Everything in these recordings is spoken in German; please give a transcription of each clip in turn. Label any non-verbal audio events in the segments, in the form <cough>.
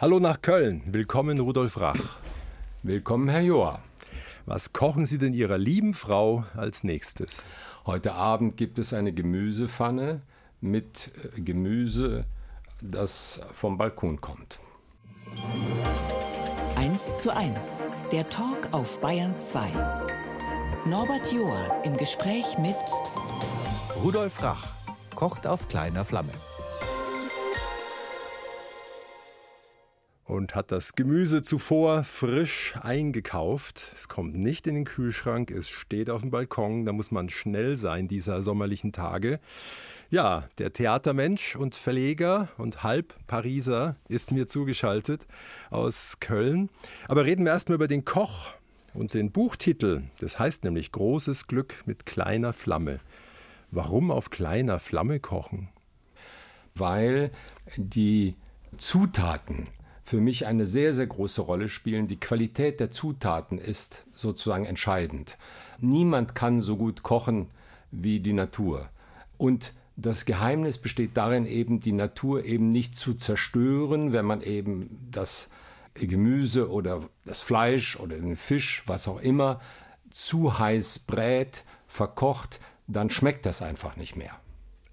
Hallo nach Köln. Willkommen, Rudolf Rach. Willkommen, Herr Joa. Was kochen Sie denn Ihrer lieben Frau als nächstes? Heute Abend gibt es eine Gemüsepfanne mit äh, Gemüse, das vom Balkon kommt. 1 zu 1, der Talk auf Bayern 2. Norbert Joa im Gespräch mit Rudolf Rach kocht auf kleiner Flamme. Und hat das Gemüse zuvor frisch eingekauft. Es kommt nicht in den Kühlschrank, es steht auf dem Balkon, da muss man schnell sein dieser sommerlichen Tage. Ja, der Theatermensch und Verleger und halb Pariser ist mir zugeschaltet aus Köln. Aber reden wir erstmal über den Koch und den Buchtitel. Das heißt nämlich Großes Glück mit kleiner Flamme. Warum auf kleiner Flamme kochen? Weil die Zutaten für mich eine sehr, sehr große Rolle spielen. Die Qualität der Zutaten ist sozusagen entscheidend. Niemand kann so gut kochen wie die Natur. Und das Geheimnis besteht darin, eben die Natur eben nicht zu zerstören, wenn man eben das Gemüse oder das Fleisch oder den Fisch, was auch immer, zu heiß brät, verkocht, dann schmeckt das einfach nicht mehr.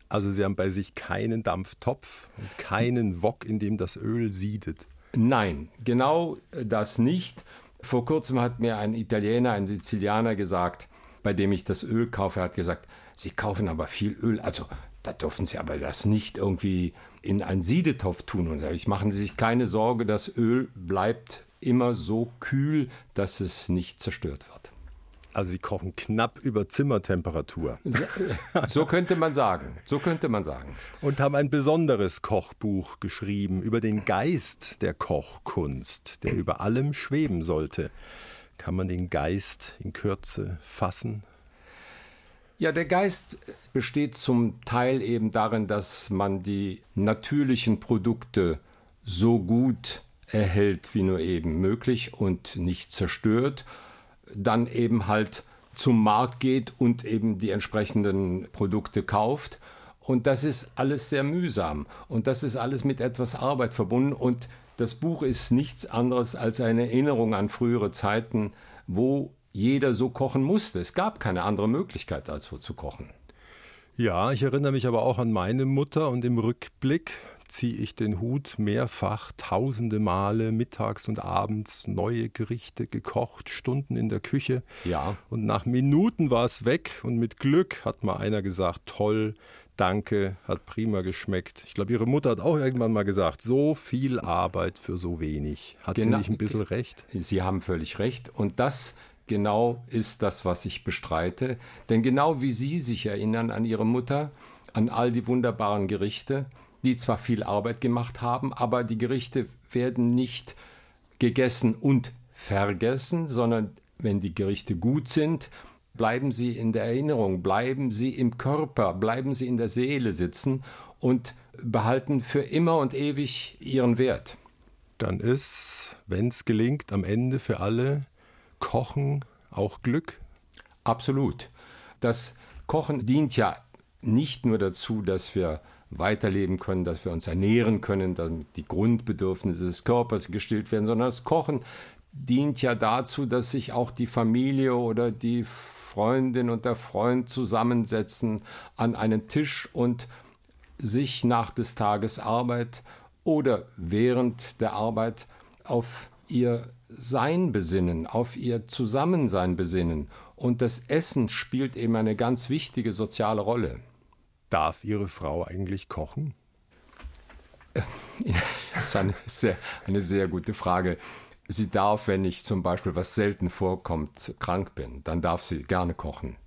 Also Sie haben bei sich keinen Dampftopf und keinen Wok, in dem das Öl siedet. Nein, genau das nicht. Vor kurzem hat mir ein Italiener, ein Sizilianer gesagt, bei dem ich das Öl kaufe, hat gesagt, Sie kaufen aber viel Öl. Also da dürfen Sie aber das nicht irgendwie in einen Siedetopf tun. Und sage ich, machen Sie sich keine Sorge, das Öl bleibt immer so kühl, dass es nicht zerstört wird. Also Sie kochen knapp über Zimmertemperatur. So, <laughs> so, könnte man sagen. So könnte man sagen. Und haben ein besonderes Kochbuch geschrieben über den Geist der Kochkunst, der über allem schweben sollte. Kann man den Geist in Kürze fassen? Ja, der Geist besteht zum Teil eben darin, dass man die natürlichen Produkte so gut erhält wie nur eben möglich und nicht zerstört dann eben halt zum Markt geht und eben die entsprechenden Produkte kauft. Und das ist alles sehr mühsam. Und das ist alles mit etwas Arbeit verbunden. Und das Buch ist nichts anderes als eine Erinnerung an frühere Zeiten, wo jeder so kochen musste. Es gab keine andere Möglichkeit, als so zu kochen. Ja, ich erinnere mich aber auch an meine Mutter und im Rückblick ziehe ich den Hut mehrfach, tausende Male, mittags und abends, neue Gerichte gekocht, Stunden in der Küche. Ja. Und nach Minuten war es weg und mit Glück hat mal einer gesagt, toll, danke, hat prima geschmeckt. Ich glaube, Ihre Mutter hat auch irgendwann mal gesagt, so viel Arbeit für so wenig. Hat genau, sie nicht ein bisschen recht? Sie haben völlig recht. Und das genau ist das, was ich bestreite. Denn genau wie Sie sich erinnern an Ihre Mutter, an all die wunderbaren Gerichte, die zwar viel Arbeit gemacht haben, aber die Gerichte werden nicht gegessen und vergessen, sondern wenn die Gerichte gut sind, bleiben sie in der Erinnerung, bleiben sie im Körper, bleiben sie in der Seele sitzen und behalten für immer und ewig ihren Wert. Dann ist, wenn es gelingt, am Ende für alle Kochen auch Glück? Absolut. Das Kochen dient ja nicht nur dazu, dass wir weiterleben können, dass wir uns ernähren können, dass die Grundbedürfnisse des Körpers gestillt werden, sondern das Kochen dient ja dazu, dass sich auch die Familie oder die Freundin und der Freund zusammensetzen an einen Tisch und sich nach des Tages Arbeit oder während der Arbeit auf ihr Sein besinnen, auf ihr Zusammensein besinnen. Und das Essen spielt eben eine ganz wichtige soziale Rolle. Darf Ihre Frau eigentlich kochen? <laughs> Das ist eine sehr, eine sehr gute Frage. Sie darf, wenn ich zum Beispiel, was selten vorkommt, krank bin, dann darf sie gerne kochen.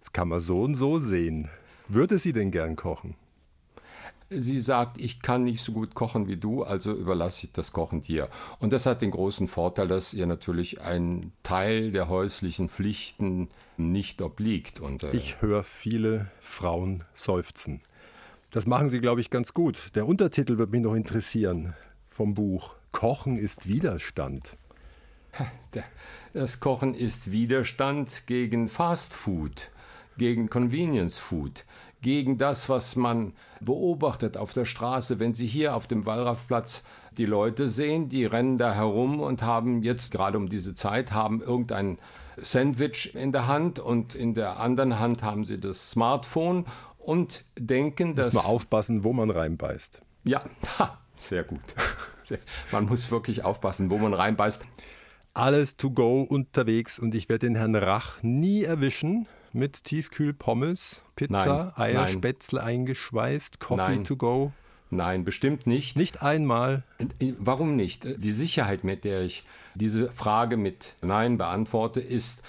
Das kann man so und so sehen. Würde sie denn gern kochen? Sie sagt, ich kann nicht so gut kochen wie du, also überlasse ich das Kochen dir. Und das hat den großen Vorteil, dass ihr natürlich ein Teil der häuslichen Pflichten nicht obliegt. Und, äh ich höre viele Frauen seufzen. Das machen sie, glaube ich, ganz gut. Der Untertitel wird mich noch interessieren vom Buch. Kochen ist Widerstand. <laughs> Das Kochen ist Widerstand gegen Fast Food, gegen Convenience Food, gegen das, was man beobachtet auf der Straße. Wenn Sie hier auf dem Wallraffplatz die Leute sehen, die rennen da herum und haben jetzt gerade um diese Zeit haben irgendein Sandwich in der Hand und in der anderen Hand haben sie das Smartphone und denken, dass. Muss man aufpassen, wo man reinbeißt. Ja, <laughs> sehr gut. Man muss wirklich aufpassen, wo man reinbeißt. Alles to go unterwegs und ich werde den Herrn Rach nie erwischen mit Tiefkühlpommes, Pizza, Nein, Eier, nein. Spätzle eingeschweißt, Coffee Nein. to go. Nein, bestimmt nicht. Nicht einmal. Warum nicht? Die Sicherheit, mit der ich diese Frage mit Nein beantworte, ist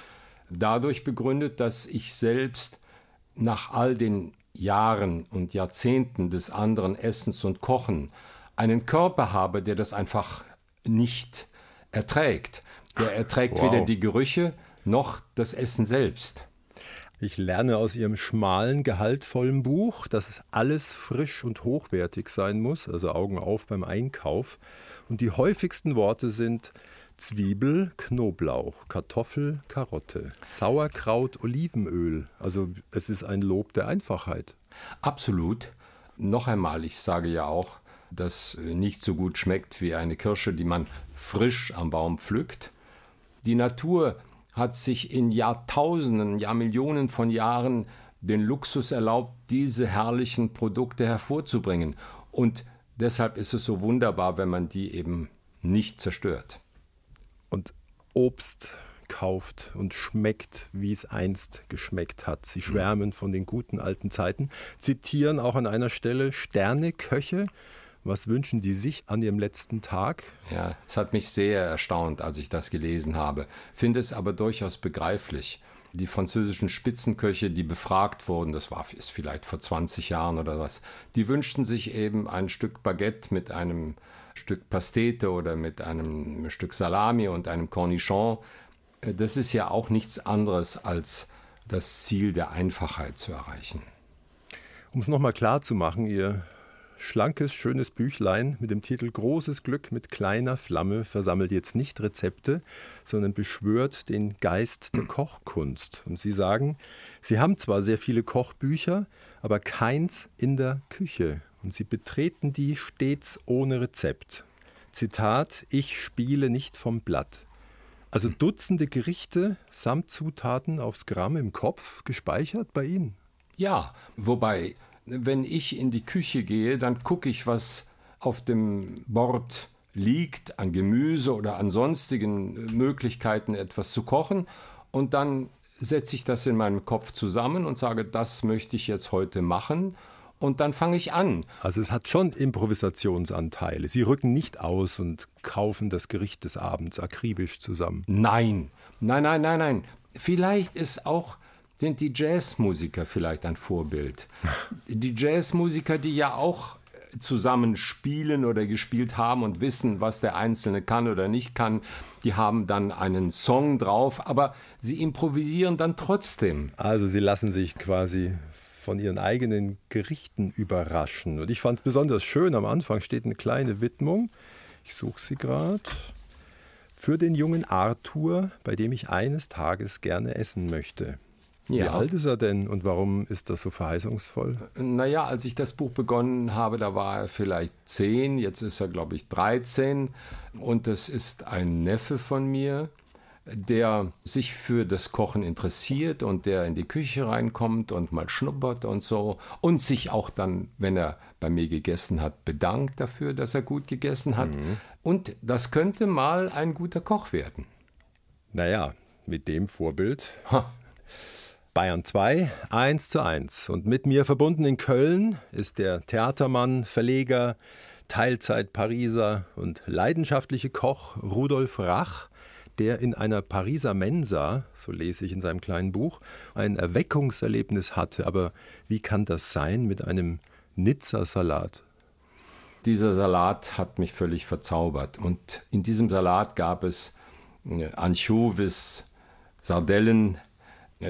dadurch begründet, dass ich selbst nach all den Jahren und Jahrzehnten des anderen Essens und Kochen einen Körper habe, der das einfach nicht erträgt. Der erträgt Wow. weder die Gerüche noch das Essen selbst. Ich lerne aus Ihrem schmalen, gehaltvollen Buch, dass es alles frisch und hochwertig sein muss, also Augen auf beim Einkauf. Und die häufigsten Worte sind Zwiebel, Knoblauch, Kartoffel, Karotte, Sauerkraut, Olivenöl. Also es ist ein Lob der Einfachheit. Absolut. Noch einmal, ich sage ja auch, dass nicht so gut schmeckt wie eine Kirsche, die man frisch am Baum pflückt. Die Natur hat sich in Jahrtausenden, Jahrmillionen von Jahren den Luxus erlaubt, diese herrlichen Produkte hervorzubringen. Und deshalb ist es so wunderbar, wenn man die eben nicht zerstört. Und Obst kauft und schmeckt, wie es einst geschmeckt hat. Sie schwärmen von den guten alten Zeiten, zitieren auch an einer Stelle Sterneköche. Was wünschen die sich an ihrem letzten Tag? Ja, es hat mich sehr erstaunt, als ich das gelesen habe. Finde es aber durchaus begreiflich. Die französischen Spitzenköche, die befragt wurden, das war ist vielleicht vor 20 Jahren oder was, die wünschten sich eben ein Stück Baguette mit einem Stück Pastete oder mit einem Stück Salami und einem Cornichon. Das ist ja auch nichts anderes als das Ziel der Einfachheit zu erreichen. Um es nochmal klar zu machen, Ihr schlankes, schönes Büchlein mit dem Titel Großes Glück mit kleiner Flamme versammelt jetzt nicht Rezepte, sondern beschwört den Geist der Kochkunst. Und Sie sagen, Sie haben zwar sehr viele Kochbücher, aber keins in der Küche. Und Sie betreten die stets ohne Rezept. Zitat, ich spiele nicht vom Blatt. Also Dutzende Gerichte samt Zutaten aufs Gramm im Kopf gespeichert bei Ihnen. Ja, wobei, wenn ich in die Küche gehe, dann gucke ich, was auf dem Bord liegt an Gemüse oder an sonstigen äh, Möglichkeiten, etwas zu kochen. Und dann setze ich das in meinem Kopf zusammen und sage, das möchte ich jetzt heute machen. Und dann fange ich an. Also es hat schon Improvisationsanteile. Sie rücken nicht aus und kaufen das Gericht des Abends akribisch zusammen. Nein, nein, nein, nein, nein. Vielleicht ist auch, sind die Jazzmusiker vielleicht ein Vorbild. <laughs> Die Jazzmusiker, die ja auch zusammen spielen oder gespielt haben und wissen, was der Einzelne kann oder nicht kann, die haben dann einen Song drauf, aber sie improvisieren dann trotzdem. Also sie lassen sich quasi von ihren eigenen Gerichten überraschen. Und ich fand es besonders schön, am Anfang steht eine kleine Widmung. Ich suche sie gerade. Für den jungen Arthur, bei dem ich eines Tages gerne essen möchte. Wie Ja. alt ist er denn und warum ist das so verheißungsvoll? Naja, als ich das Buch begonnen habe, da war er vielleicht zehn, jetzt ist er, glaube ich, 13. Und das ist ein Neffe von mir, der sich für das Kochen interessiert und der in die Küche reinkommt und mal schnuppert und so. Und sich auch dann, wenn er bei mir gegessen hat, bedankt dafür, dass er gut gegessen hat. Und das könnte mal ein guter Koch werden. Naja, mit dem Vorbild Ha. Bayern 2, 1 zu 1. Und mit mir verbunden in Köln ist der Theatermann, Verleger, Teilzeit-Pariser und leidenschaftliche Koch Rudolf Rach, der in einer Pariser Mensa, so lese ich in seinem kleinen Buch, ein Erweckungserlebnis hatte. Aber wie kann das sein mit einem Nizza-Salat? Dieser Salat hat mich völlig verzaubert. Und in diesem Salat gab es äh, Anchovies, Sardellen,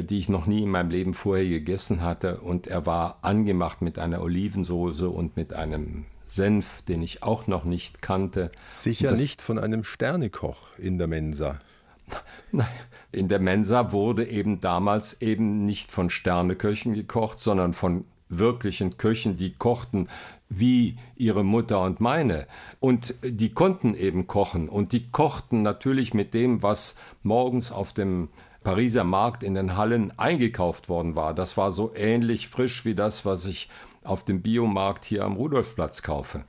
die ich noch nie in meinem Leben vorher gegessen hatte. Und er war angemacht mit einer Olivensoße und mit einem Senf, den ich auch noch nicht kannte. Sicher nicht von einem Sternekoch in der Mensa. <laughs> Nein, in der Mensa wurde eben damals eben nicht von Sterneköchen gekocht, sondern von wirklichen Köchen, die kochten wie ihre Mutter und meine. Und die konnten eben kochen. Und die kochten natürlich mit dem, was morgens auf dem Pariser Markt in den Hallen eingekauft worden war. Das war so ähnlich frisch wie das, was ich auf dem Biomarkt hier am Rudolfplatz kaufe.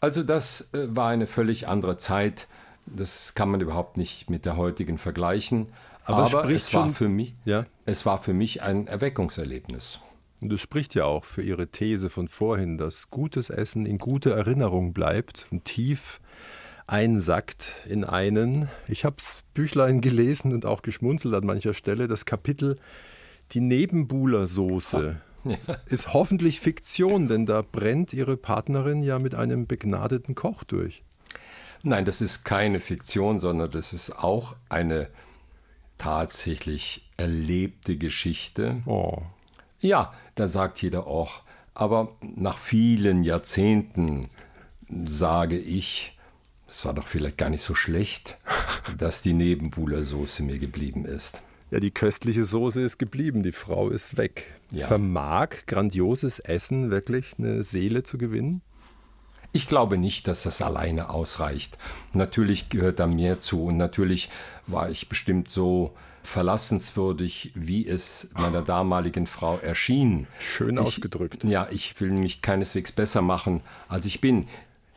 Also das äh, war eine völlig andere Zeit. Das kann man überhaupt nicht mit der heutigen vergleichen. Aber, Aber es, war für mich, ja? es war für mich ein Erweckungserlebnis. Und das spricht ja auch für Ihre These von vorhin, dass gutes Essen in guter Erinnerung bleibt und tief einsackt in einen. Ich habe das Büchlein gelesen und auch geschmunzelt an mancher Stelle. Das Kapitel Die Nebenbuhlersoße ja. ist hoffentlich Fiktion, denn da brennt Ihre Partnerin ja mit einem begnadeten Koch durch. Nein, das ist keine Fiktion, sondern das ist auch eine tatsächlich erlebte Geschichte. Oh. Ja, da sagt jeder auch. Aber nach vielen Jahrzehnten sage ich, es war doch vielleicht gar nicht so schlecht, <laughs> dass die Nebenbuhlersoße mir geblieben ist. Ja, die köstliche Soße ist geblieben, die Frau ist weg. Ja. Vermag grandioses Essen wirklich eine Seele zu gewinnen? Ich glaube nicht, dass das alleine ausreicht. Natürlich gehört da mehr zu und natürlich war ich bestimmt so verlassenswürdig, wie es meiner damaligen Frau erschien. Schön ich, ausgedrückt. Ja, ich will mich keineswegs besser machen, als ich bin.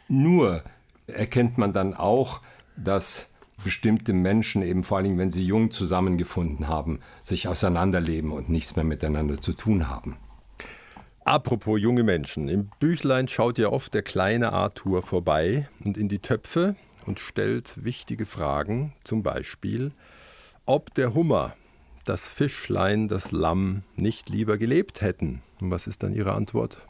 Nur erkennt man dann auch, dass bestimmte Menschen eben vor Dingen, wenn sie jung zusammengefunden haben, sich auseinanderleben und nichts mehr miteinander zu tun haben. Apropos junge Menschen, im Büchlein schaut ja oft der kleine Arthur vorbei und in die Töpfe und stellt wichtige Fragen, zum Beispiel, ob der Hummer, das Fischlein, das Lamm nicht lieber gelebt hätten. Und was ist dann Ihre Antwort?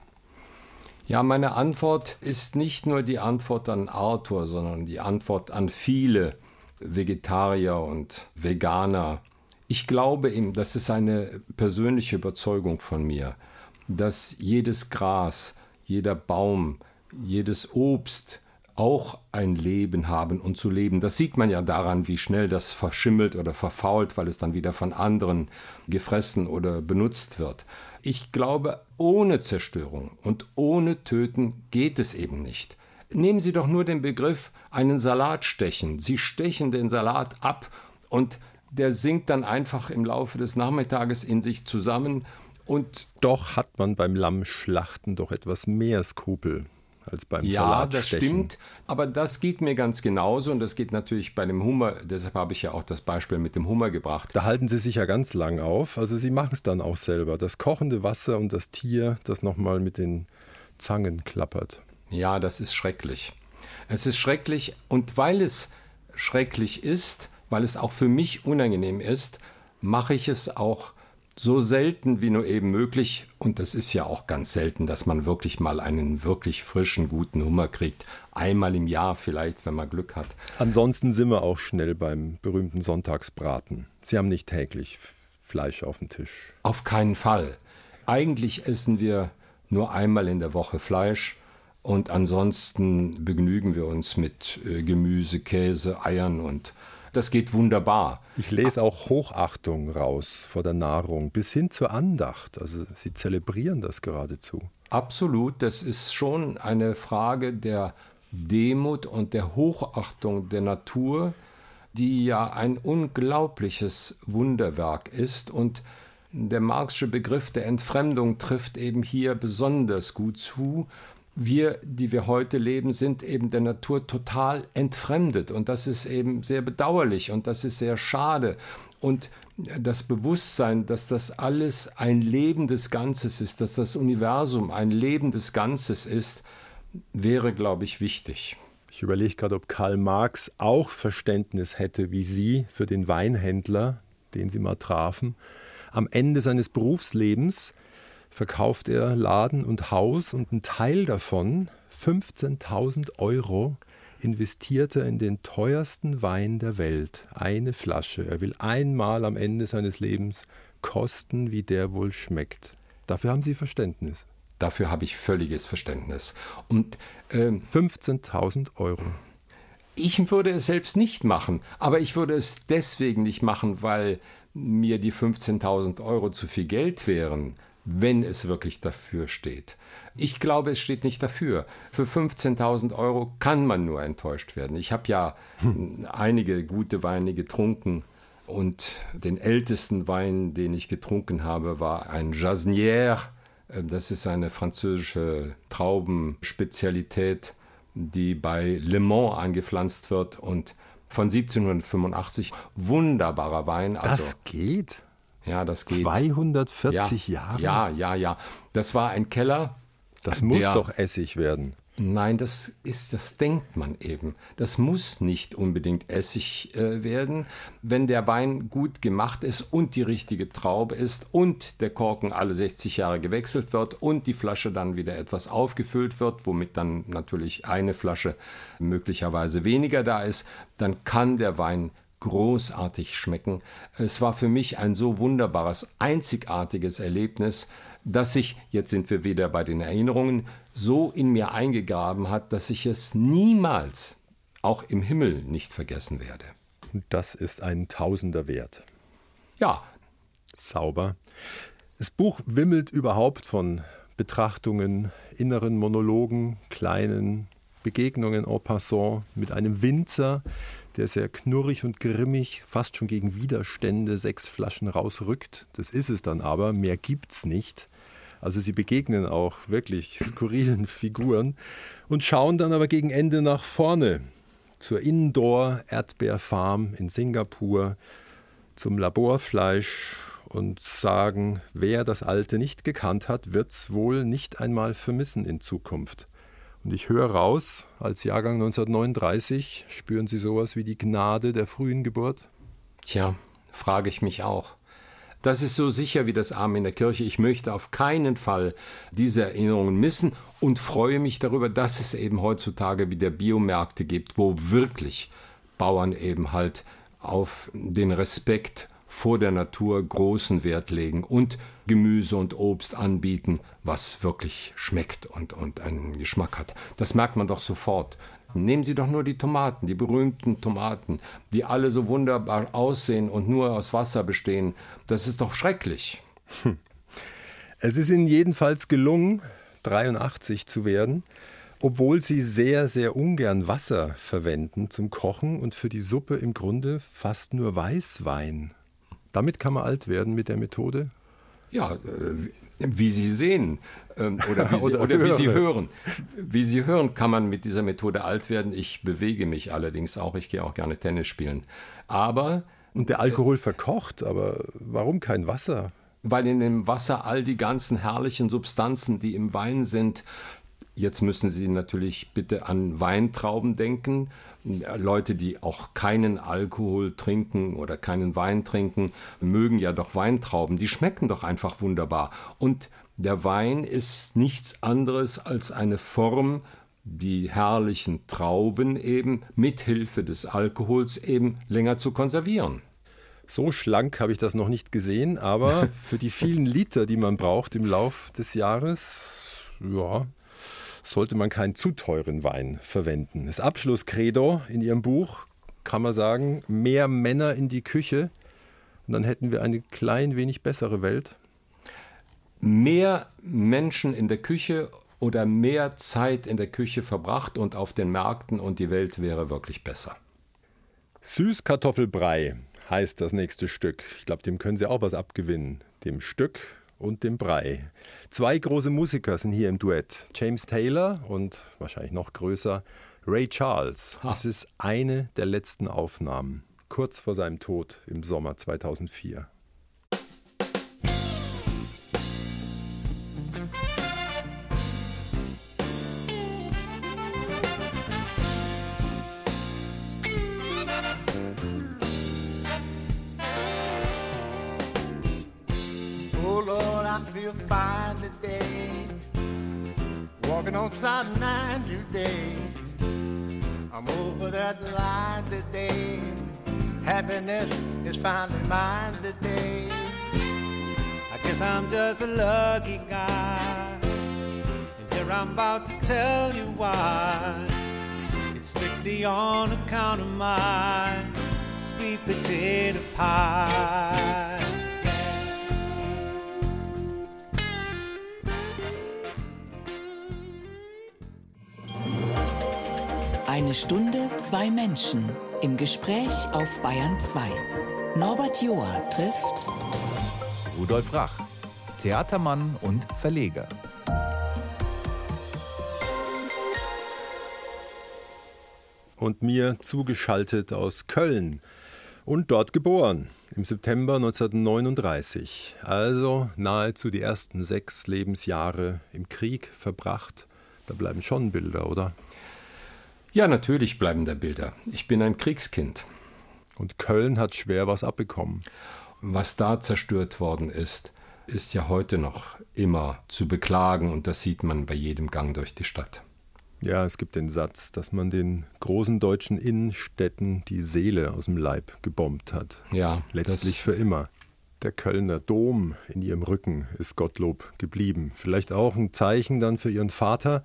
Ja, meine Antwort ist nicht nur die Antwort an Arthur, sondern die Antwort an viele Vegetarier und Veganer. Ich glaube ihm, das ist eine persönliche Überzeugung von mir, dass jedes Gras, jeder Baum, jedes Obst auch ein Leben haben und zu leben. Das sieht man ja daran, wie schnell das verschimmelt oder verfault, weil es dann wieder von anderen gefressen oder benutzt wird. Ich glaube, ohne Zerstörung und ohne Töten geht es eben nicht. Nehmen Sie doch nur den Begriff einen Salat stechen. Sie stechen den Salat ab und der sinkt dann einfach im Laufe des Nachmittages in sich zusammen und doch hat man beim Lammschlachten doch etwas mehr Skrupel als beim ja, Salat. Ja, das stimmt. Aber das geht mir ganz genauso und das geht natürlich bei dem Hummer. Deshalb habe ich ja auch das Beispiel mit dem Hummer gebracht. Da halten Sie sich ja ganz lang auf. Also Sie machen es dann auch selber. Das kochende Wasser und das Tier, das nochmal mit den Zangen klappert. Ja, das ist schrecklich. Es ist schrecklich und weil es schrecklich ist, weil es auch für mich unangenehm ist, mache ich es auch so selten wie nur eben möglich. Und das ist ja auch ganz selten, dass man wirklich mal einen wirklich frischen, guten Hummer kriegt. Einmal im Jahr vielleicht, wenn man Glück hat. Ansonsten sind wir auch schnell beim berühmten Sonntagsbraten. Sie haben nicht täglich Fleisch auf dem Tisch. Auf keinen Fall. Eigentlich essen wir nur einmal in der Woche Fleisch. Und ansonsten begnügen wir uns mit äh, Gemüse, Käse, Eiern und das geht wunderbar. Ich lese auch Hochachtung raus vor der Nahrung bis hin zur Andacht. Also Sie zelebrieren das geradezu. Absolut, das ist schon eine Frage der Demut und der Hochachtung der Natur, die ja ein unglaubliches Wunderwerk ist und der Marxische Begriff der Entfremdung trifft eben hier besonders gut zu, wir, die wir heute leben, sind eben der Natur total entfremdet. Und das ist eben sehr bedauerlich und das ist sehr schade. Und das Bewusstsein, dass das alles ein lebendes Ganzes ist, dass das Universum ein lebendes Ganzes ist, wäre, glaube ich, wichtig. Ich überlege gerade, ob Karl Marx auch Verständnis hätte wie Sie für den Weinhändler, den Sie mal trafen. Am Ende seines Berufslebens verkauft er Laden und Haus und ein Teil davon, 15.000 Euro, investiert er in den teuersten Wein der Welt. Eine Flasche. Er will einmal am Ende seines Lebens kosten, wie der wohl schmeckt. Dafür haben Sie Verständnis. Dafür habe ich völliges Verständnis. Und ähm, 15.000 Euro. Ich würde es selbst nicht machen, aber ich würde es deswegen nicht machen, weil mir die 15.000 Euro zu viel Geld wären wenn es wirklich dafür steht. Ich glaube, es steht nicht dafür. Für 15.000 Euro kann man nur enttäuscht werden. Ich habe ja hm. einige gute Weine getrunken und den ältesten Wein, den ich getrunken habe, war ein Jasnière. Äh, das ist eine französische Traubenspezialität, die bei Le Mans angepflanzt wird und von 1785. Wunderbarer Wein. Also, das geht? Ja, das geht. 240 ja, Jahre? Ja, ja, ja. Das war ein Keller. Das muss der, doch Essig werden. Nein, das ist, das denkt man eben. Das muss nicht unbedingt Essig äh, werden, wenn der Wein gut gemacht ist und die richtige Traube ist und der Korken alle 60 Jahre gewechselt wird und die Flasche dann wieder etwas aufgefüllt wird, womit dann natürlich eine Flasche möglicherweise weniger da ist, dann kann der Wein großartig schmecken. Es war für mich ein so wunderbares, einzigartiges Erlebnis, dass sich, jetzt sind wir wieder bei den Erinnerungen, so in mir eingegraben hat, dass ich es niemals, auch im Himmel, nicht vergessen werde. Das ist ein Tausender wert. Ja. Sauber. Das Buch wimmelt überhaupt von Betrachtungen, inneren Monologen, kleinen Begegnungen en passant mit einem Winzer, der sehr knurrig und grimmig, fast schon gegen Widerstände sechs Flaschen rausrückt. Das ist es dann aber, mehr gibt's nicht. Also sie begegnen auch wirklich skurrilen <laughs> Figuren und schauen dann aber gegen Ende nach vorne zur Indoor-Erdbeerfarm in Singapur, zum Laborfleisch und sagen, wer das Alte nicht gekannt hat, wird's wohl nicht einmal vermissen in Zukunft. Und ich höre raus, als Jahrgang 1939, spüren Sie sowas wie die Gnade der frühen Geburt? Tja, frage ich mich auch. Das ist so sicher wie das Arm in der Kirche. Ich möchte auf keinen Fall diese Erinnerungen missen und freue mich darüber, dass es eben heutzutage wieder Biomärkte gibt, wo wirklich Bauern eben halt auf den Respekt vor der Natur großen Wert legen und Gemüse und Obst anbieten, was wirklich schmeckt und, und einen Geschmack hat. Das merkt man doch sofort. Nehmen Sie doch nur die Tomaten, die berühmten Tomaten, die alle so wunderbar aussehen und nur aus Wasser bestehen. Das ist doch schrecklich. <laughs> Es ist Ihnen jedenfalls gelungen, 83 zu werden, obwohl Sie sehr, sehr ungern Wasser verwenden zum Kochen und für die Suppe im Grunde fast nur Weißwein. Damit kann man alt werden mit der Methode? Ja, äh, wie Sie sehen ähm, <laughs> oder, wie Sie, oder, oder wie Sie hören. Wie Sie hören, kann man mit dieser Methode alt werden. Ich bewege mich allerdings auch. Ich gehe auch gerne Tennis spielen. Aber. Und der Alkohol verkocht, aber warum kein Wasser? Weil in dem Wasser all die ganzen herrlichen Substanzen, die im Wein sind, Jetzt müssen Sie natürlich bitte an Weintrauben denken. Leute, die auch keinen Alkohol trinken oder keinen Wein trinken, mögen ja doch Weintrauben. Die schmecken doch einfach wunderbar. Und der Wein ist nichts anderes als eine Form, die herrlichen Trauben eben mit Hilfe des Alkohols eben länger zu konservieren. So schlank habe ich das noch nicht gesehen, aber <laughs> für die vielen Liter, die man braucht im Lauf des Jahres, ja, sollte man keinen zu teuren Wein verwenden. Das Abschlusskredo in Ihrem Buch kann man sagen, mehr Männer in die Küche und dann hätten wir eine klein wenig bessere Welt. Mehr Menschen in der Küche oder mehr Zeit in der Küche verbracht und auf den Märkten und die Welt wäre wirklich besser. Süßkartoffelbrei heißt das nächste Stück. Ich glaube, dem können Sie auch was abgewinnen. Dem Stück und dem Brei. Zwei große Musiker sind hier im Duett. James Taylor und wahrscheinlich noch größer Ray Charles. Ha. Es ist eine der letzten Aufnahmen, kurz vor seinem Tod im Sommer 2004. On Cloud Nine today. I'm over that line today. Happiness is finally mine today. I guess I'm just a lucky guy. And here I'm about to tell you why. It's strictly on account of my sweet potato pie. Eine Stunde, zwei Menschen im Gespräch auf Bayern 2. Norbert Joa trifft Rudolf Rach, Theatermann und Verleger. Und mir zugeschaltet aus Köln und dort geboren im September 1939. Also nahezu die ersten sechs Lebensjahre im Krieg verbracht. Da bleiben schon Bilder, oder? Ja, natürlich bleiben da Bilder. Ich bin ein Kriegskind. Und Köln hat schwer was abbekommen. Was da zerstört worden ist, ist ja heute noch immer zu beklagen und das sieht man bei jedem Gang durch die Stadt. Ja, es gibt den Satz, dass man den großen deutschen Innenstädten die Seele aus dem Leib gebombt hat. Ja. Letztlich für immer. Der Kölner Dom in ihrem Rücken ist Gottlob geblieben. Vielleicht auch ein Zeichen dann für ihren Vater.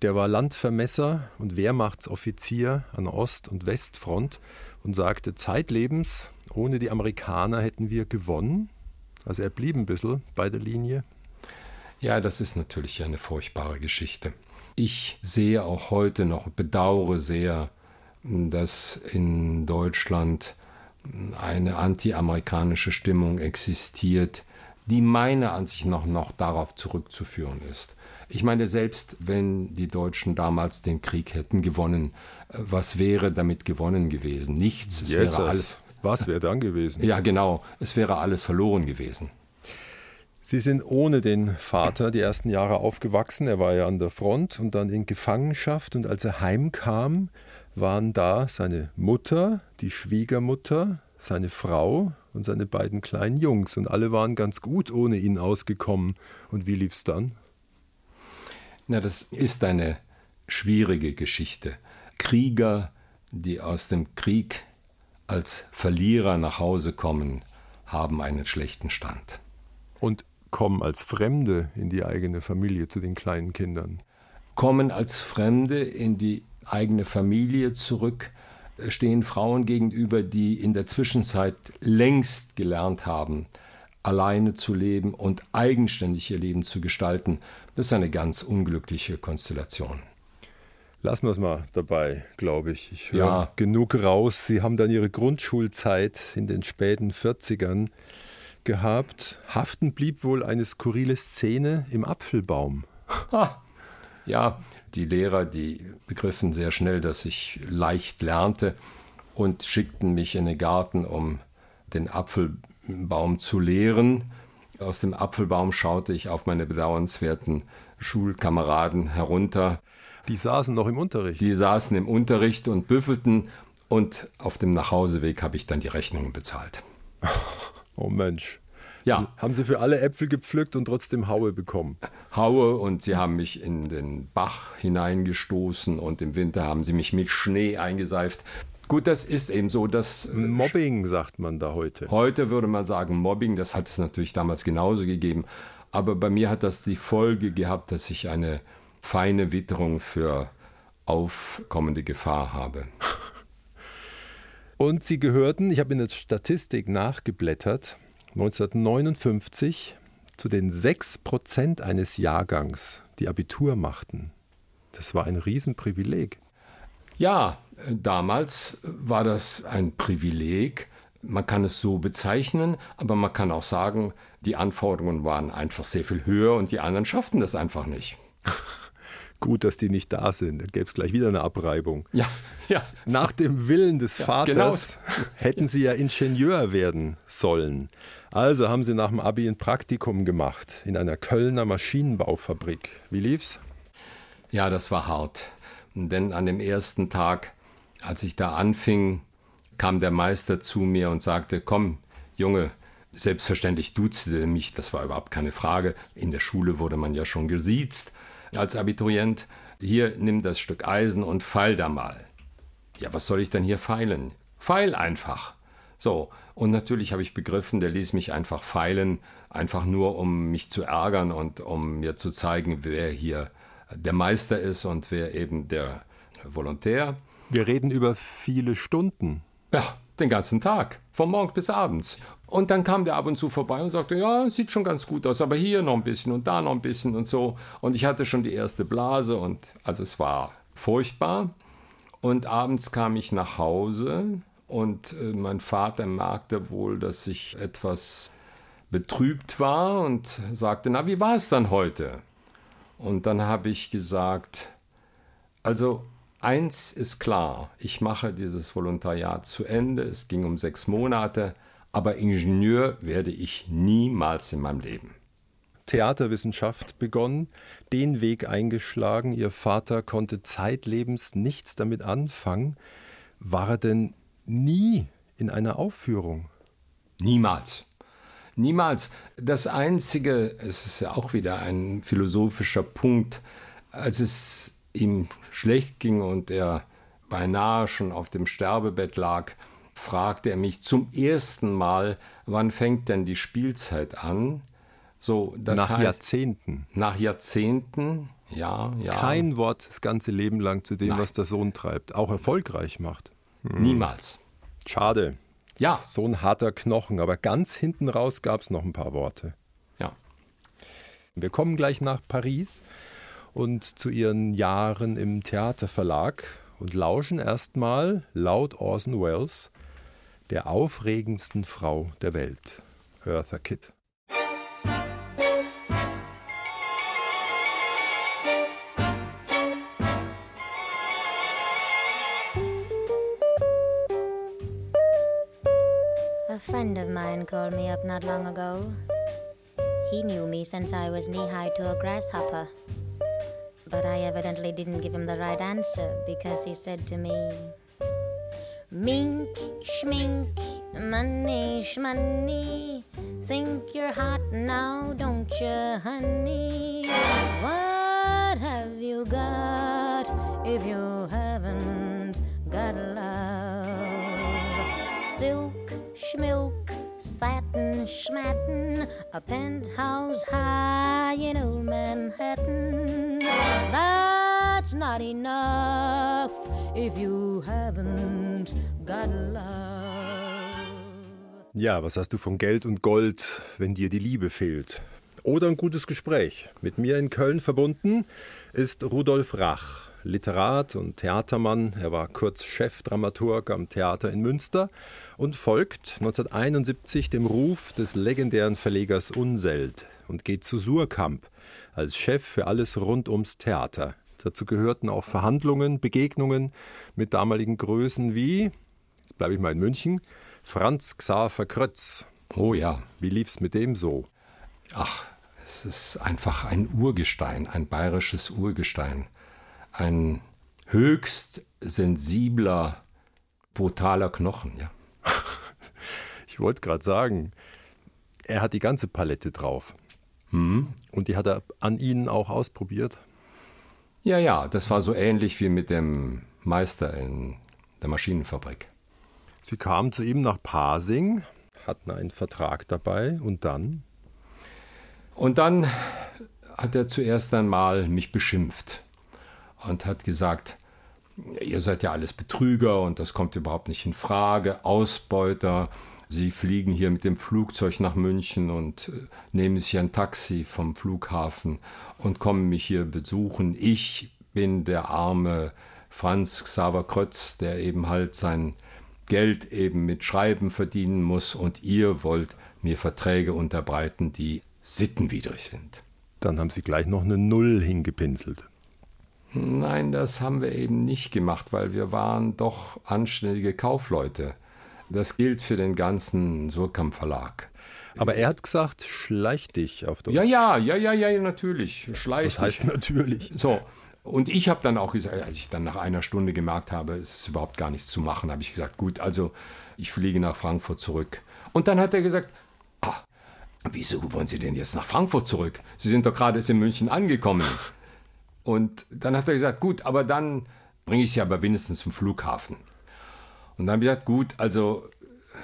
Der war Landvermesser und Wehrmachtsoffizier an Ost- und Westfront und sagte zeitlebens, ohne die Amerikaner hätten wir gewonnen. Also er blieb ein bisschen bei der Linie. Ja, das ist natürlich eine furchtbare Geschichte. Ich sehe auch heute noch, bedauere sehr, dass in Deutschland eine anti-amerikanische Stimmung existiert, die meiner Ansicht nach noch darauf zurückzuführen ist. Ich meine, selbst wenn die Deutschen damals den Krieg hätten gewonnen, was wäre damit gewonnen gewesen? Nichts. Es yes, wäre alles. Was wäre dann gewesen? Ja, genau. Es wäre alles verloren gewesen. Sie sind ohne den Vater die ersten Jahre aufgewachsen. Er war ja an der Front und dann in Gefangenschaft. Und als er heimkam, waren da seine Mutter, die Schwiegermutter, seine Frau und seine beiden kleinen Jungs. Und alle waren ganz gut ohne ihn ausgekommen. Und wie lief es dann? Na, das ist eine schwierige Geschichte. Krieger, die aus dem Krieg als Verlierer nach Hause kommen, haben einen schlechten Stand. Und kommen als Fremde in die eigene Familie zu den kleinen Kindern. Kommen als Fremde in die eigene Familie zurück, stehen Frauen gegenüber, die in der Zwischenzeit längst gelernt haben, alleine zu leben und eigenständig ihr Leben zu gestalten. Das ist eine ganz unglückliche Konstellation. Lassen wir es mal dabei, glaube ich. Ich höre ja. genug raus. Sie haben dann Ihre Grundschulzeit in den späten 40ern gehabt. Haften blieb wohl eine skurrile Szene im Apfelbaum. Ha. Ja, die Lehrer, die begriffen sehr schnell, dass ich leicht lernte und schickten mich in den Garten, um den Apfelbaum zu lehren. Aus dem Apfelbaum schaute ich auf meine bedauernswerten Schulkameraden herunter. Die saßen noch im Unterricht. Die saßen im Unterricht und büffelten und auf dem Nachhauseweg habe ich dann die Rechnungen bezahlt. <laughs> Oh Mensch. Ja. Haben Sie für alle Äpfel gepflückt und trotzdem Haue bekommen? Haue und Sie haben mich in den Bach hineingestoßen und im Winter haben Sie mich mit Schnee eingeseift. Gut, das ist eben so, dass. Mobbing sagt man da heute. Heute würde man sagen Mobbing, das hat es natürlich damals genauso gegeben. Aber bei mir hat das die Folge gehabt, dass ich eine feine Witterung für aufkommende Gefahr habe. <laughs> Und Sie gehörten, ich habe in der Statistik nachgeblättert, 1959 zu den 6 Prozent eines Jahrgangs, die Abitur machten. Das war ein Riesenprivileg. Ja, damals war das ein Privileg. Man kann es so bezeichnen, aber man kann auch sagen, die Anforderungen waren einfach sehr viel höher und die anderen schafften das einfach nicht. <laughs> Gut, dass die nicht da sind. Dann gäbe es gleich wieder eine Abreibung. Ja, <laughs> ja. Nach dem Willen des ja, Vaters genau. <laughs> hätten sie ja Ingenieur werden sollen. Also haben sie nach dem Abi ein Praktikum gemacht in einer Kölner Maschinenbaufabrik. Wie lief's? Ja, das war hart. Denn an dem ersten Tag, als ich da anfing, kam der Meister zu mir und sagte: Komm, Junge, selbstverständlich duzte mich, das war überhaupt keine Frage. In der Schule wurde man ja schon gesiezt als Abiturient, hier nimm das Stück Eisen und feil da mal. Ja, was soll ich denn hier feilen? Feil einfach. So, und natürlich habe ich begriffen, der ließ mich einfach feilen, einfach nur um mich zu ärgern und um mir zu zeigen, wer hier der Meister ist und wer eben der Volontär. Wir reden über viele Stunden. Ja, den ganzen Tag, von morgens bis abends. Und dann kam der ab und zu vorbei und sagte, ja, sieht schon ganz gut aus, aber hier noch ein bisschen und da noch ein bisschen und so. Und ich hatte schon die erste Blase und also es war furchtbar. Und abends kam ich nach Hause und äh, mein Vater merkte wohl, dass ich etwas betrübt war und sagte, na, wie war es dann heute? Und dann habe ich gesagt, also eins ist klar, ich mache dieses Volontariat zu Ende, es ging um sechs Monate, aber Ingenieur werde ich niemals in meinem Leben. Theaterwissenschaft begonnen, den Weg eingeschlagen. Ihr Vater konnte zeitlebens nichts damit anfangen. War er denn nie in einer Aufführung? Niemals. Niemals. Das Einzige, es ist ja auch wieder ein philosophischer Punkt, als es ihm schlecht ging und er beinahe schon auf dem Sterbebett lag, fragte er mich zum ersten Mal, wann fängt denn die Spielzeit an? So, nach heißt, Jahrzehnten. Nach Jahrzehnten, ja, ja. Kein Wort das ganze Leben lang zu dem, Nein. was der Sohn treibt, auch erfolgreich macht. Hm. Niemals. Schade. Ja. So ein harter Knochen, aber ganz hinten raus gab es noch ein paar Worte. Ja. Wir kommen gleich nach Paris und zu ihren Jahren im Theaterverlag und lauschen erstmal laut Orson Welles der aufregendsten Frau der Welt, Eartha Kitt. A friend of mine called me up not long ago. He knew me since I was knee high to a grasshopper. But I evidently didn't give him the right answer because he said to me, Mink, schmink, money, shmoney. Think you're hot now, don't you, honey? What have you got if you haven't got love? Silk, schmilk, satin, schmatin, a penthouse high in old Manhattan. That's not enough if you haven't got love. Ja, was hast du von Geld und Gold, wenn dir die Liebe fehlt? Oder ein gutes Gespräch. Mit mir in Köln verbunden ist Rudolf Rach, Literat und Theatermann. Er war kurz Chefdramaturg am Theater in Münster und folgt 1971 dem Ruf des legendären Verlegers Unselt und geht zu Surkamp als Chef für alles rund ums Theater. Dazu gehörten auch Verhandlungen, Begegnungen mit damaligen Größen wie, jetzt bleibe ich mal in München, Franz Xaver Krötz. Oh ja. Wie lief's mit dem so? Ach, es ist einfach ein Urgestein, ein bayerisches Urgestein. Ein höchst sensibler, brutaler Knochen, ja. <laughs> ich wollte gerade sagen, er hat die ganze Palette drauf. Mhm. Und die hat er an Ihnen auch ausprobiert? Ja, ja, das war so ähnlich wie mit dem Meister in der Maschinenfabrik. Sie kamen zu ihm nach Pasing, hatten einen Vertrag dabei und dann? Und dann hat er zuerst einmal mich beschimpft und hat gesagt, ihr seid ja alles Betrüger und das kommt überhaupt nicht in Frage, Ausbeuter Sie fliegen hier mit dem Flugzeug nach München und äh, nehmen sich ein Taxi vom Flughafen und kommen mich hier besuchen. Ich bin der arme Franz Xaver Krötz, der eben halt sein Geld eben mit Schreiben verdienen muss und ihr wollt mir Verträge unterbreiten, die sittenwidrig sind. Dann haben Sie gleich noch eine Null hingepinselt. Nein, das haben wir eben nicht gemacht, weil wir waren doch anständige Kaufleute. Das gilt für den ganzen Surkamp Verlag. Aber er hat gesagt, schleich dich auf Deutsch. Ja, ja, ja, ja, ja, natürlich. Schleich das heißt dich. natürlich. So. Und ich habe dann auch gesagt, als ich dann nach einer Stunde gemerkt habe, es ist überhaupt gar nichts zu machen, habe ich gesagt, gut, also ich fliege nach Frankfurt zurück. Und dann hat er gesagt, ah, wieso wollen Sie denn jetzt nach Frankfurt zurück? Sie sind doch gerade in München angekommen. Und dann hat er gesagt, gut, aber dann bringe ich Sie aber wenigstens zum Flughafen. Und dann habe ich gesagt, gut, also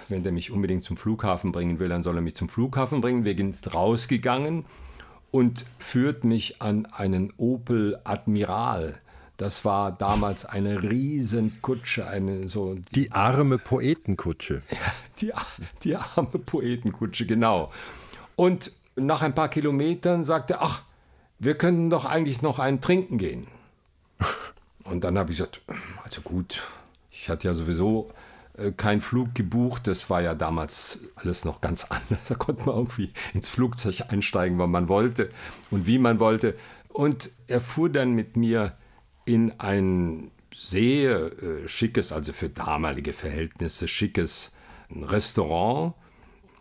wenn der mich unbedingt zum Flughafen bringen will, dann soll er mich zum Flughafen bringen. Wir sind rausgegangen und führt mich an einen Opel Admiral. Das war damals eine Riesenkutsche, eine so die, arme Poetenkutsche. <laughs> Ja, die, die arme Poetenkutsche, genau. Und nach ein paar Kilometern sagte er, ach, wir könnten doch eigentlich noch einen trinken gehen. <laughs> Und dann habe ich gesagt, also gut, ich hatte ja sowieso äh, keinen Flug gebucht. Das war ja damals alles noch ganz <laughs> anders. Da konnte man irgendwie ins Flugzeug einsteigen, wann man wollte und wie man wollte. Und er fuhr dann mit mir in ein sehr äh, schickes, also für damalige Verhältnisse schickes Restaurant.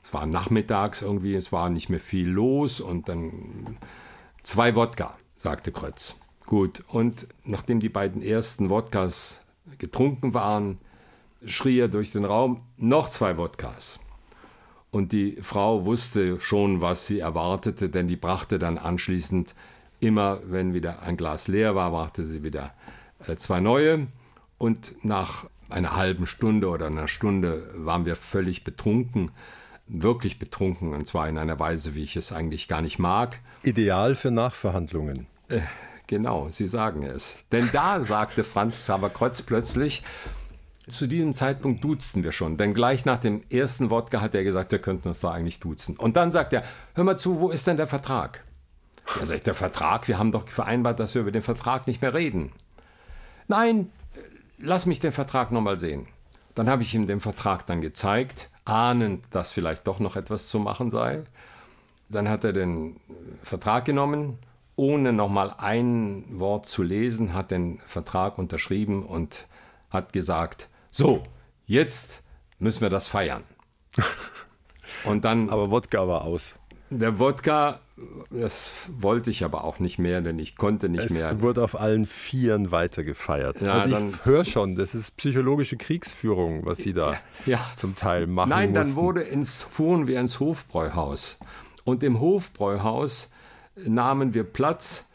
Es war nachmittags irgendwie, es war nicht mehr viel los und dann zwei Wodka, sagte Krötz. Gut, und nachdem die beiden ersten Wodkas getrunken waren, schrie er durch den Raum, noch zwei Wodkas. Und die Frau wusste schon, was sie erwartete, denn die brachte dann anschließend immer, wenn wieder ein Glas leer war, brachte sie wieder äh, zwei neue. Und nach einer halben Stunde oder einer Stunde waren wir völlig betrunken, wirklich betrunken, und zwar in einer Weise, wie ich es eigentlich gar nicht mag. Ideal für Nachverhandlungen. Äh, genau, Sie sagen es. Denn da <laughs> sagte Franz Xaver Kreuz plötzlich, zu diesem Zeitpunkt duzten wir schon, denn gleich nach dem ersten Wodka hat er gesagt, wir könnten uns da eigentlich duzen. Und dann sagt er, hör mal zu, wo ist denn der Vertrag? Ja, sagt der Vertrag, wir haben doch vereinbart, dass wir über den Vertrag nicht mehr reden. Nein, lass mich den Vertrag nochmal sehen. Dann habe ich ihm den Vertrag dann gezeigt, ahnend, dass vielleicht doch noch etwas zu machen sei. Dann hat er den Vertrag genommen, ohne nochmal ein Wort zu lesen, hat den Vertrag unterschrieben und hat gesagt, so, jetzt müssen wir das feiern. <laughs> Und dann. Aber Wodka war aus. Der Wodka, das wollte ich aber auch nicht mehr, denn ich konnte nicht es mehr. Es wurde auf allen Vieren weitergefeiert. Ja, also ich höre schon, das ist psychologische Kriegsführung, was Sie da <laughs> ja. zum Teil machen. Nein, mussten. dann wurde ins, fuhren wir ins Hofbräuhaus. Und im Hofbräuhaus nahmen wir Platz.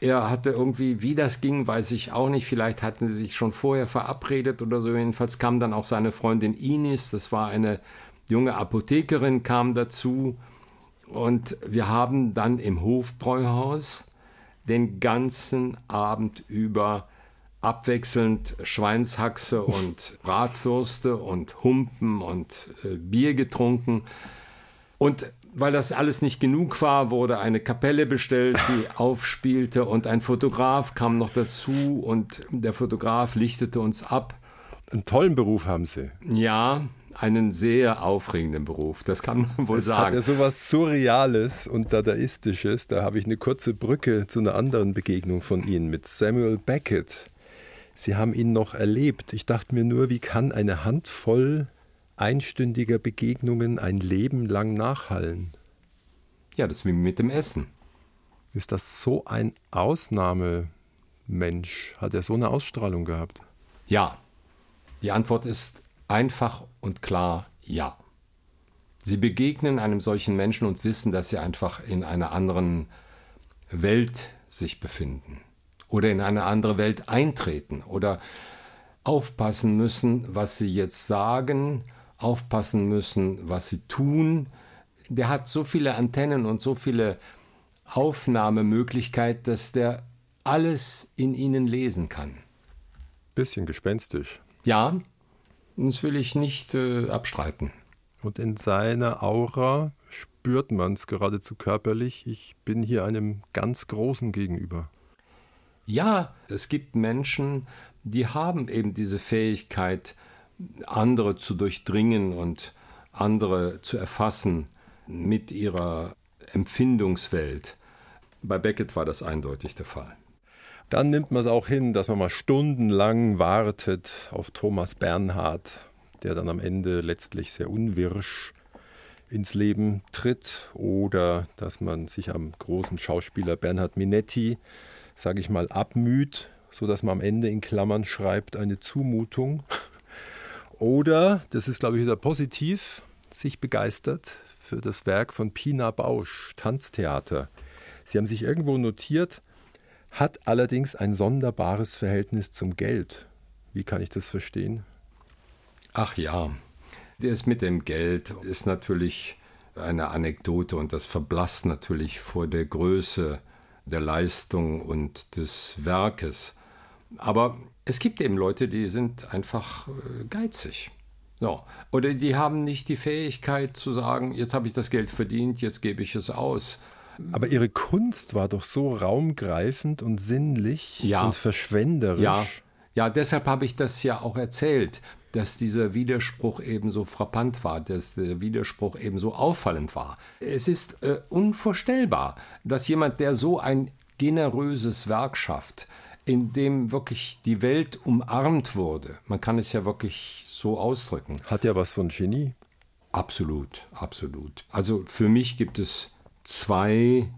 Er hatte irgendwie, wie das ging, weiß ich auch nicht. Vielleicht hatten sie sich schon vorher verabredet oder so. Jedenfalls kam dann auch seine Freundin Inis, das war eine junge Apothekerin, kam dazu. Und wir haben dann im Hofbräuhaus den ganzen Abend über abwechselnd Schweinshaxe und Bratwürste und Humpen und äh, Bier getrunken. Und weil das alles nicht genug war, wurde eine Kapelle bestellt, die <laughs> aufspielte und ein Fotograf kam noch dazu und der Fotograf lichtete uns ab. Einen tollen Beruf haben Sie. Ja, einen sehr aufregenden Beruf, das kann man wohl es sagen. Hat ja sowas Surreales und Dadaistisches. Da habe ich eine kurze Brücke zu einer anderen Begegnung von Ihnen mit Samuel Beckett. Sie haben ihn noch erlebt. Ich dachte mir nur, wie kann eine Handvoll einstündiger Begegnungen ein Leben lang nachhallen? Ja, das ist wie mit dem Essen. Ist das so ein Ausnahmemensch? Hat er so eine Ausstrahlung gehabt? Ja. Die Antwort ist Einfach und klar ja. Sie begegnen einem solchen Menschen und wissen, dass sie einfach in einer anderen Welt sich befinden oder in eine andere Welt eintreten oder aufpassen müssen, was sie jetzt sagen, aufpassen müssen, was sie tun. Der hat so viele Antennen und so viele Aufnahmemöglichkeiten, dass der alles in ihnen lesen kann. Bisschen gespenstisch. Ja, das will ich nicht äh, abstreiten. Und in seiner Aura spürt man es geradezu körperlich. Ich bin hier einem ganz Großen gegenüber. Ja, es gibt Menschen, die haben eben diese Fähigkeit, andere zu durchdringen und andere zu erfassen mit ihrer Empfindungswelt. Bei Beckett war das eindeutig der Fall. Dann nimmt man es auch hin, dass man mal stundenlang wartet auf Thomas Bernhard, der dann am Ende letztlich sehr unwirsch ins Leben tritt, oder dass man sich am großen Schauspieler Bernhard Minetti, sage ich mal, abmüht, sodass man am Ende in Klammern schreibt, eine Zumutung. Oder, das ist glaube ich wieder positiv, sich begeistert für das Werk von Pina Bausch, Tanztheater. Sie haben sich irgendwo notiert, hat allerdings ein sonderbares Verhältnis zum Geld. Wie kann ich das verstehen? Ach ja, das mit dem Geld ist natürlich eine Anekdote und das verblasst natürlich vor der Größe der Leistung und des Werkes. Aber es gibt eben Leute, die sind einfach äh, geizig. So. Oder die haben nicht die Fähigkeit zu sagen, jetzt habe ich das Geld verdient, jetzt gebe ich es aus. Aber ihre Kunst war doch so raumgreifend und sinnlich Ja. und verschwenderisch. Ja, ja, deshalb habe ich das ja auch erzählt, dass dieser Widerspruch eben so frappant war, dass der Widerspruch eben so auffallend war. Es ist äh, unvorstellbar, dass jemand, der so ein generöses Werk schafft, in dem wirklich die Welt umarmt wurde, man kann es ja wirklich so ausdrücken, Hat ja was von Genie. Absolut, absolut. Also für mich gibt es zwei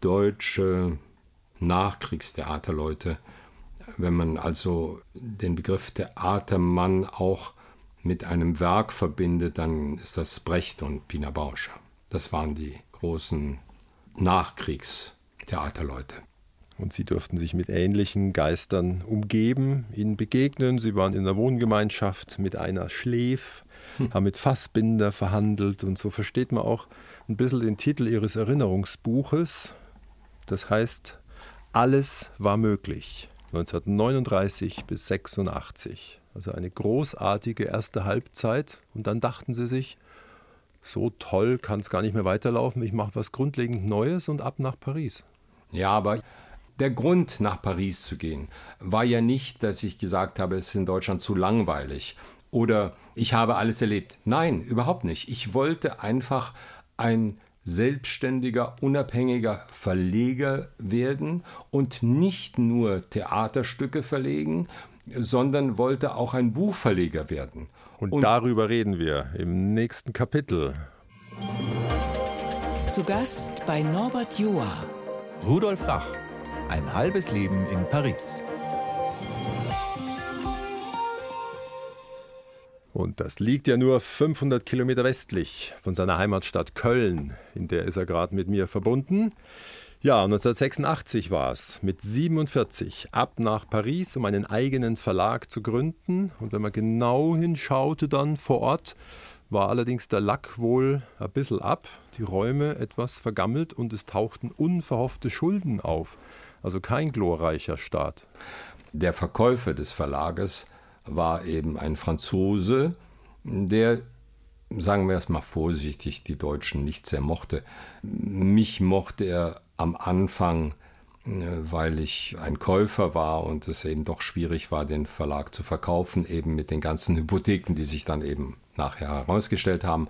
deutsche Nachkriegstheaterleute. Wenn man also den Begriff Theatermann auch mit einem Werk verbindet, dann ist das Brecht und Pina Bauscher. Das waren die großen Nachkriegstheaterleute. Und sie durften sich mit ähnlichen Geistern umgeben, ihnen begegnen. Sie waren in einer Wohngemeinschaft mit einer Schläf, haben mit Fassbinder verhandelt. Und so versteht man auch ein bisschen den Titel ihres Erinnerungsbuches. Das heißt, alles war möglich. 1939 bis 86. Also eine großartige erste Halbzeit. Und dann dachten sie sich, so toll kann es gar nicht mehr weiterlaufen. Ich mache was grundlegend Neues und ab nach Paris. Ja, aber der Grund, nach Paris zu gehen, war ja nicht, dass ich gesagt habe, es ist in Deutschland zu langweilig oder ich habe alles erlebt. Nein, überhaupt nicht. Ich wollte einfach ein selbstständiger, unabhängiger Verleger werden und nicht nur Theaterstücke verlegen, sondern wollte auch ein Buchverleger werden. Und, darüber reden wir im nächsten Kapitel. Zu Gast bei Norbert Joa. Rudolf Rach. Ein halbes Leben in Paris. Und das liegt ja nur 500 Kilometer westlich von seiner Heimatstadt Köln, in der ist er gerade mit mir verbunden. Ja, 1986 war es, mit 47 ab nach Paris, um einen eigenen Verlag zu gründen. Und wenn man genau hinschaute dann vor Ort, war allerdings der Lack wohl ein bisschen ab, die Räume etwas vergammelt und es tauchten unverhoffte Schulden auf. Also kein glorreicher Start. Der Verkäufer des Verlages war eben ein Franzose, der, sagen wir es mal vorsichtig, die Deutschen nicht sehr mochte. Mich mochte er am Anfang, äh, weil ich ein Käufer war und es eben doch schwierig war, den Verlag zu verkaufen, eben mit den ganzen Hypotheken, die sich dann eben nachher herausgestellt haben.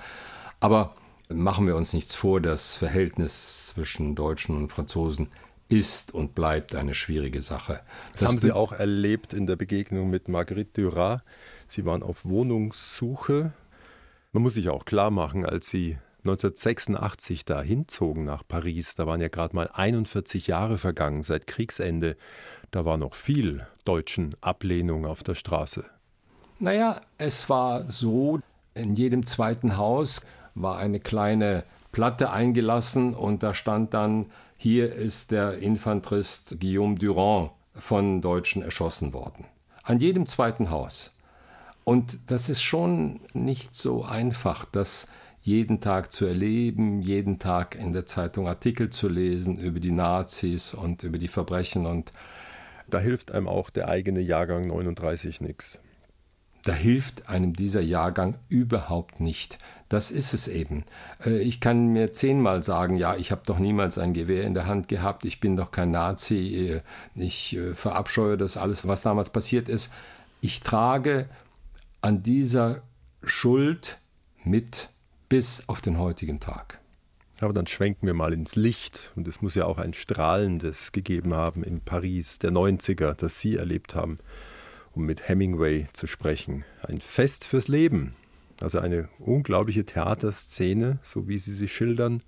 Aber machen wir uns nichts vor, das Verhältnis zwischen Deutschen und Franzosen ist und bleibt eine schwierige Sache. Das, haben Sie auch erlebt in der Begegnung mit Marguerite Duras. Sie waren auf Wohnungssuche. Man muss sich auch klar machen, als Sie 1986 da hinzogen nach Paris, da waren ja gerade mal 41 Jahre vergangen seit Kriegsende. Da war noch viel deutschen Ablehnung auf der Straße. Naja, es war so, in jedem zweiten Haus war eine kleine Platte eingelassen und da stand dann, hier ist der Infanterist Guillaume Durand von Deutschen erschossen worden. An jedem zweiten Haus. Und das ist schon nicht so einfach, das jeden Tag zu erleben, jeden Tag in der Zeitung Artikel zu lesen über die Nazis und über die Verbrechen und Da hilft einem auch der eigene Jahrgang 39 nichts. Da hilft einem dieser Jahrgang überhaupt nicht. Das ist es eben. Äh, Ich kann mir zehnmal sagen, ja, ich habe doch niemals ein Gewehr in der Hand gehabt, ich bin doch kein Nazi, äh, ich äh, verabscheue das alles, was damals passiert ist. Ich trage an dieser Schuld mit bis auf den heutigen Tag. Aber dann schwenken wir mal ins Licht. Und es muss ja auch ein strahlendes gegeben haben in Paris der 90er, das Sie erlebt haben, um mit Hemingway zu sprechen. Ein Fest fürs Leben. Also eine unglaubliche Theaterszene, so wie Sie sie schildern.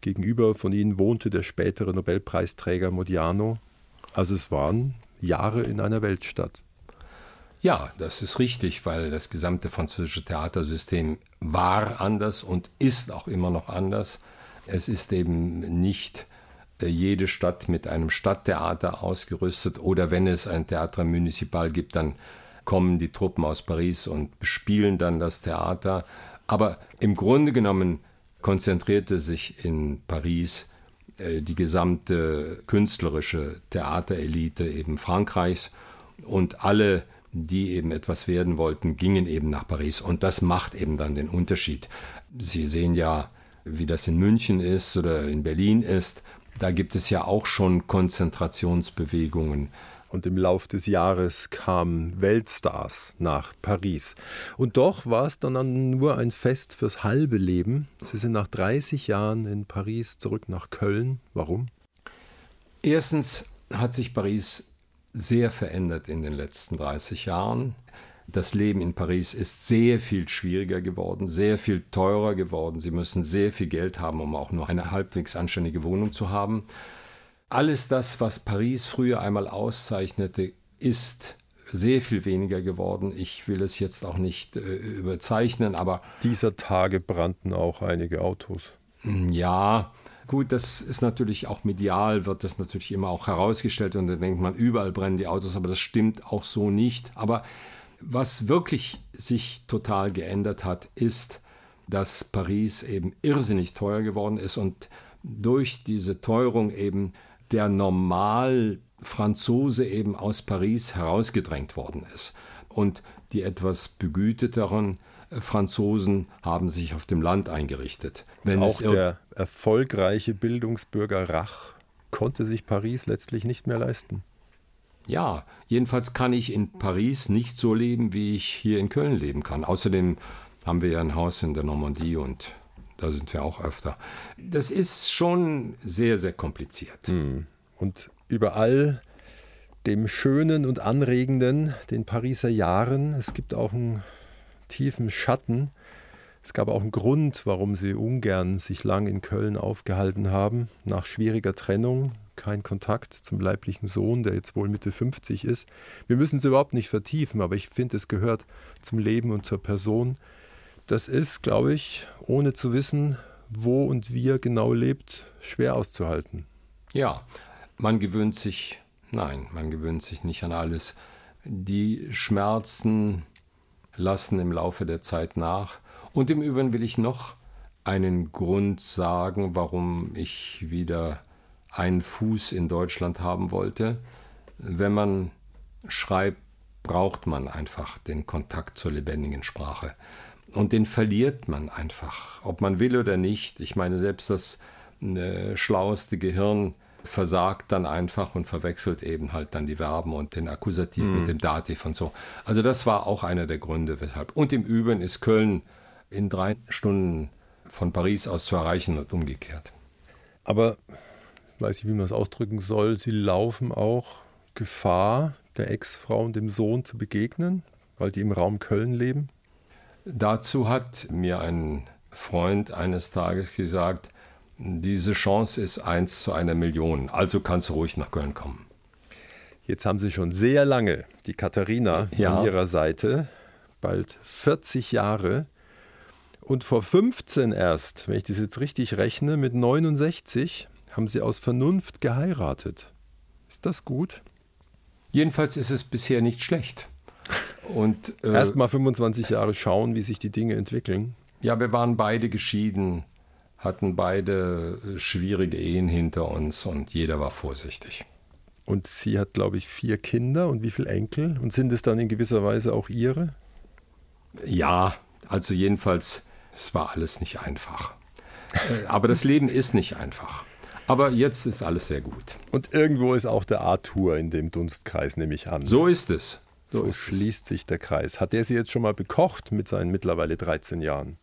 Gegenüber von Ihnen wohnte der spätere Nobelpreisträger Modiano. Also es waren Jahre in einer Weltstadt. Ja, das ist richtig, weil das gesamte französische Theatersystem war anders und ist auch immer noch anders. Es ist eben nicht jede Stadt mit einem Stadttheater ausgerüstet oder wenn es ein Theater Municipal gibt, dann kommen die Truppen aus Paris und bespielen dann das Theater. Aber im Grunde genommen konzentrierte sich in Paris äh, die gesamte künstlerische Theaterelite eben Frankreichs und alle, die eben etwas werden wollten, gingen eben nach Paris. Und das macht eben dann den Unterschied. Sie sehen ja wie das in München ist oder in Berlin ist. Da gibt es ja auch schon Konzentrationsbewegungen. Und im Lauf des Jahres kamen Weltstars nach Paris. Und doch war es dann nur ein Fest fürs halbe Leben. Sie sind nach 30 Jahren in Paris zurück nach Köln. Warum? Erstens hat sich Paris sehr verändert in den letzten 30 Jahren. Das Leben in Paris ist sehr viel schwieriger geworden, sehr viel teurer geworden. Sie müssen sehr viel Geld haben, um auch nur eine halbwegs anständige Wohnung zu haben. Alles das, was Paris früher einmal auszeichnete, ist sehr viel weniger geworden. Ich will es jetzt auch nicht äh, überzeichnen, aber. Dieser Tage brannten auch einige Autos. Hm, ja, gut, das ist natürlich auch medial, wird das natürlich immer auch herausgestellt und dann denkt man, überall brennen die Autos, aber das stimmt auch so nicht. Aber was wirklich sich total geändert hat, ist, dass Paris eben irrsinnig teuer geworden ist und durch diese Teuerung eben der Normal-Franzose eben aus Paris herausgedrängt worden ist. Und die etwas begüteteren äh, Franzosen haben sich auf dem Land eingerichtet. Wenn auch der erfolgreiche Bildungsbürger Rach konnte sich Paris letztlich nicht mehr leisten. Ja, jedenfalls kann ich in Paris nicht so leben, wie ich hier in Köln leben kann. Außerdem haben wir ja ein Haus in der Normandie und da sind wir auch öfter. Das ist schon sehr, sehr kompliziert. Hm. Und überall dem Schönen und Anregenden, den Pariser Jahren, es gibt auch einen tiefen Schatten. Es gab auch einen Grund, warum sie ungern sich lang in Köln aufgehalten haben. Nach schwieriger Trennung kein Kontakt zum leiblichen Sohn, der jetzt wohl Mitte 50 ist. Wir müssen es überhaupt nicht vertiefen, aber ich finde, es gehört zum Leben und zur Person. Das ist, glaube ich, ohne zu wissen, wo und wie er genau lebt, schwer auszuhalten. Ja, man gewöhnt sich, nein, man gewöhnt sich nicht an alles. Die Schmerzen lassen im Laufe der Zeit nach. Und im Übrigen will ich noch einen Grund sagen, warum ich wieder einen Fuß in Deutschland haben wollte. Wenn man schreibt, braucht man einfach den Kontakt zur lebendigen Sprache. Und den verliert man einfach, ob man will oder nicht. Ich meine, selbst das äh, schlaueste Gehirn versagt dann einfach und verwechselt eben halt dann die Verben und den Akkusativ mhm. mit dem Dativ und so. Also das war auch einer der Gründe, weshalb. Und im Übrigen ist Köln in drei Stunden von Paris aus zu erreichen und umgekehrt. Aber weiß ich, wie man es ausdrücken soll, sie laufen auch Gefahr, der Ex-Frau und dem Sohn zu begegnen, weil die im Raum Köln leben? Dazu hat mir ein Freund eines Tages gesagt, diese Chance ist eins zu einer Million, also kannst du ruhig nach Köln kommen. Jetzt haben Sie schon sehr lange die Katharina ja. an Ihrer Seite, bald 40 Jahre. Und vor 15 erst, wenn ich das jetzt richtig rechne, mit 69 haben Sie aus Vernunft geheiratet. Ist das gut? Jedenfalls ist es bisher nicht schlecht. Und äh, erst mal 25 Jahre schauen, wie sich die Dinge entwickeln. Ja, wir waren beide geschieden, hatten beide äh, schwierige Ehen hinter uns und jeder war vorsichtig. Und sie hat, glaube ich, vier Kinder und wie viele Enkel? Und sind es dann in gewisser Weise auch ihre? Ja, also jedenfalls, es war alles nicht einfach. Äh, aber das Leben ist nicht einfach. Aber jetzt ist alles sehr gut. Und irgendwo ist auch der Arthur in dem Dunstkreis, nehme ich an. So ist es. So, so schließt es. sich der Kreis. Hat er sie jetzt schon mal bekocht mit seinen mittlerweile 13 Jahren?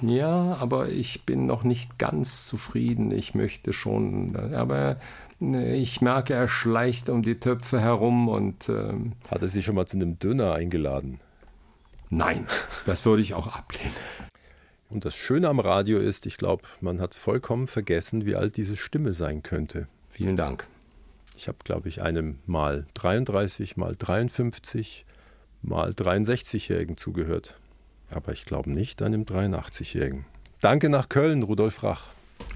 Ja, aber ich bin noch nicht ganz zufrieden. Ich möchte schon, aber äh, ich merke, er schleicht um die Töpfe herum und. Ähm, Hat er sie schon mal zu einem Döner eingeladen? Nein, das würde ich auch ablehnen. Und das Schöne am Radio ist, ich glaube, man hat vollkommen vergessen, wie alt diese Stimme sein könnte. Vielen Dank. Ich habe, glaube ich, einem mal 33, mal 53, mal 63-Jährigen zugehört. Aber ich glaube nicht einem 83-Jährigen. Danke nach Köln, Rudolf Rach.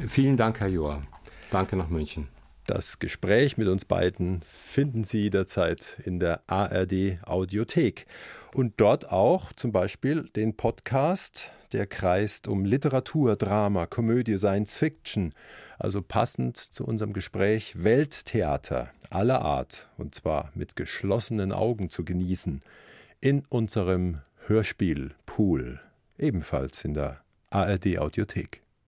Vielen Dank, Herr Joa. Danke nach München. Das Gespräch mit uns beiden finden Sie jederzeit in der ARD Audiothek. Und dort auch zum Beispiel den Podcast der kreist um Literatur, Drama, Komödie, Science Fiction, also passend zu unserem Gespräch Welttheater aller Art, und zwar mit geschlossenen Augen zu genießen, in unserem Hörspiel Pool, ebenfalls in der ARD Audiothek.